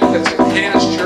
Bye.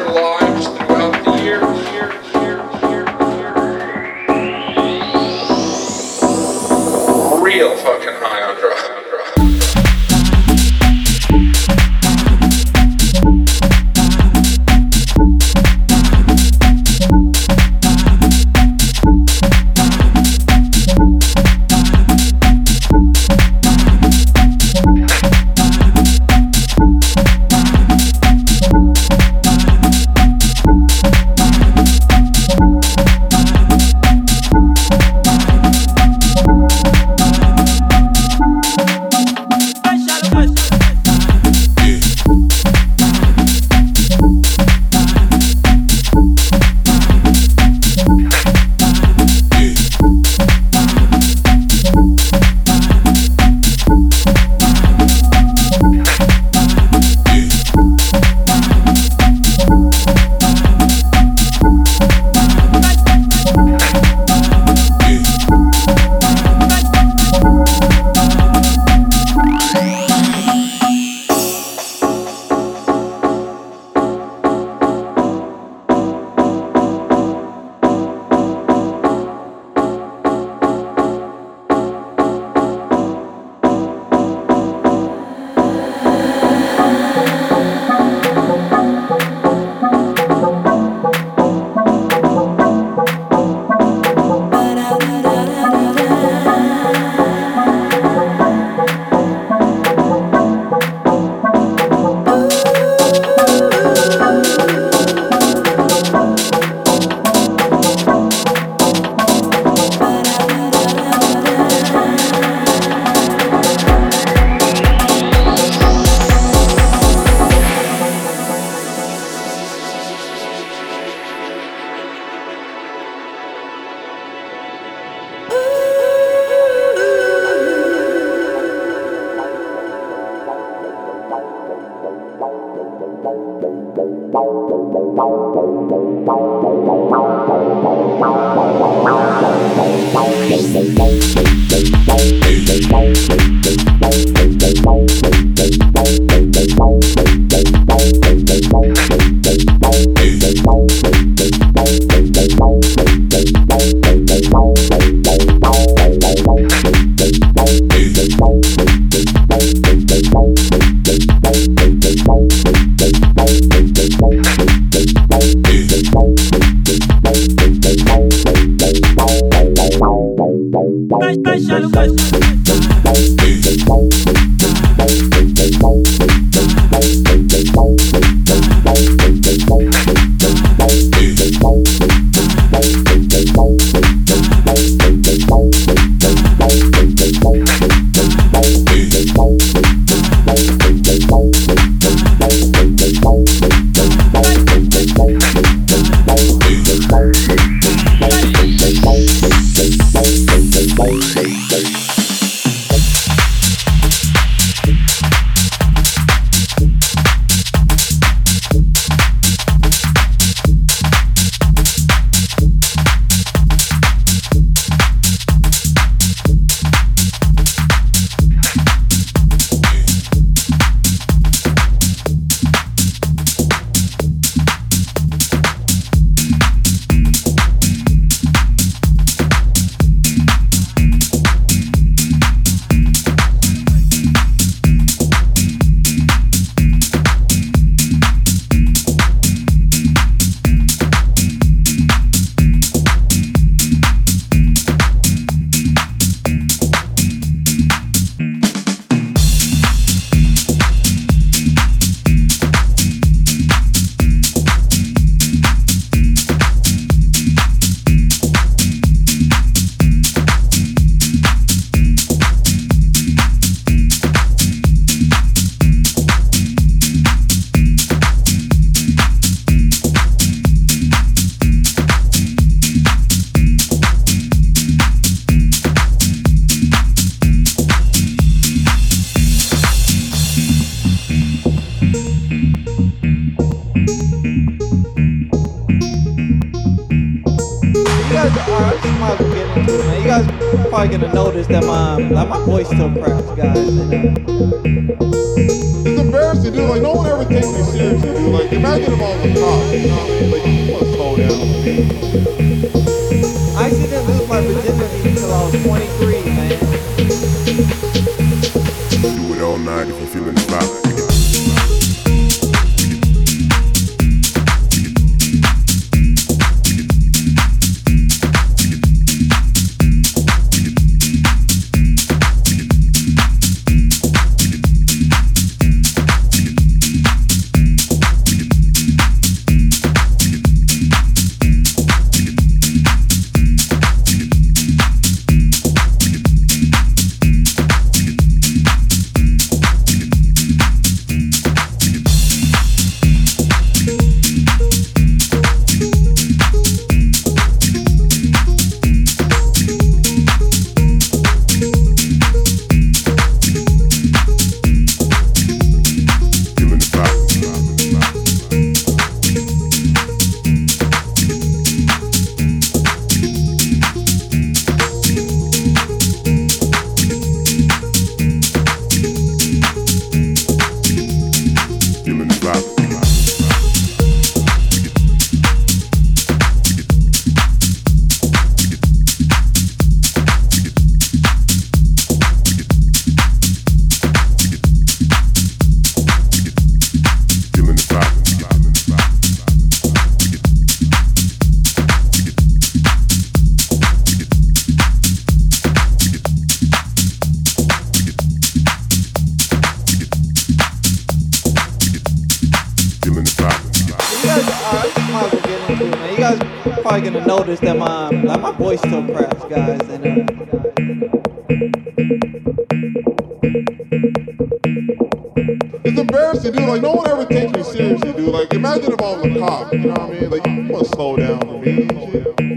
you know what I mean? Like, you must slow down for me.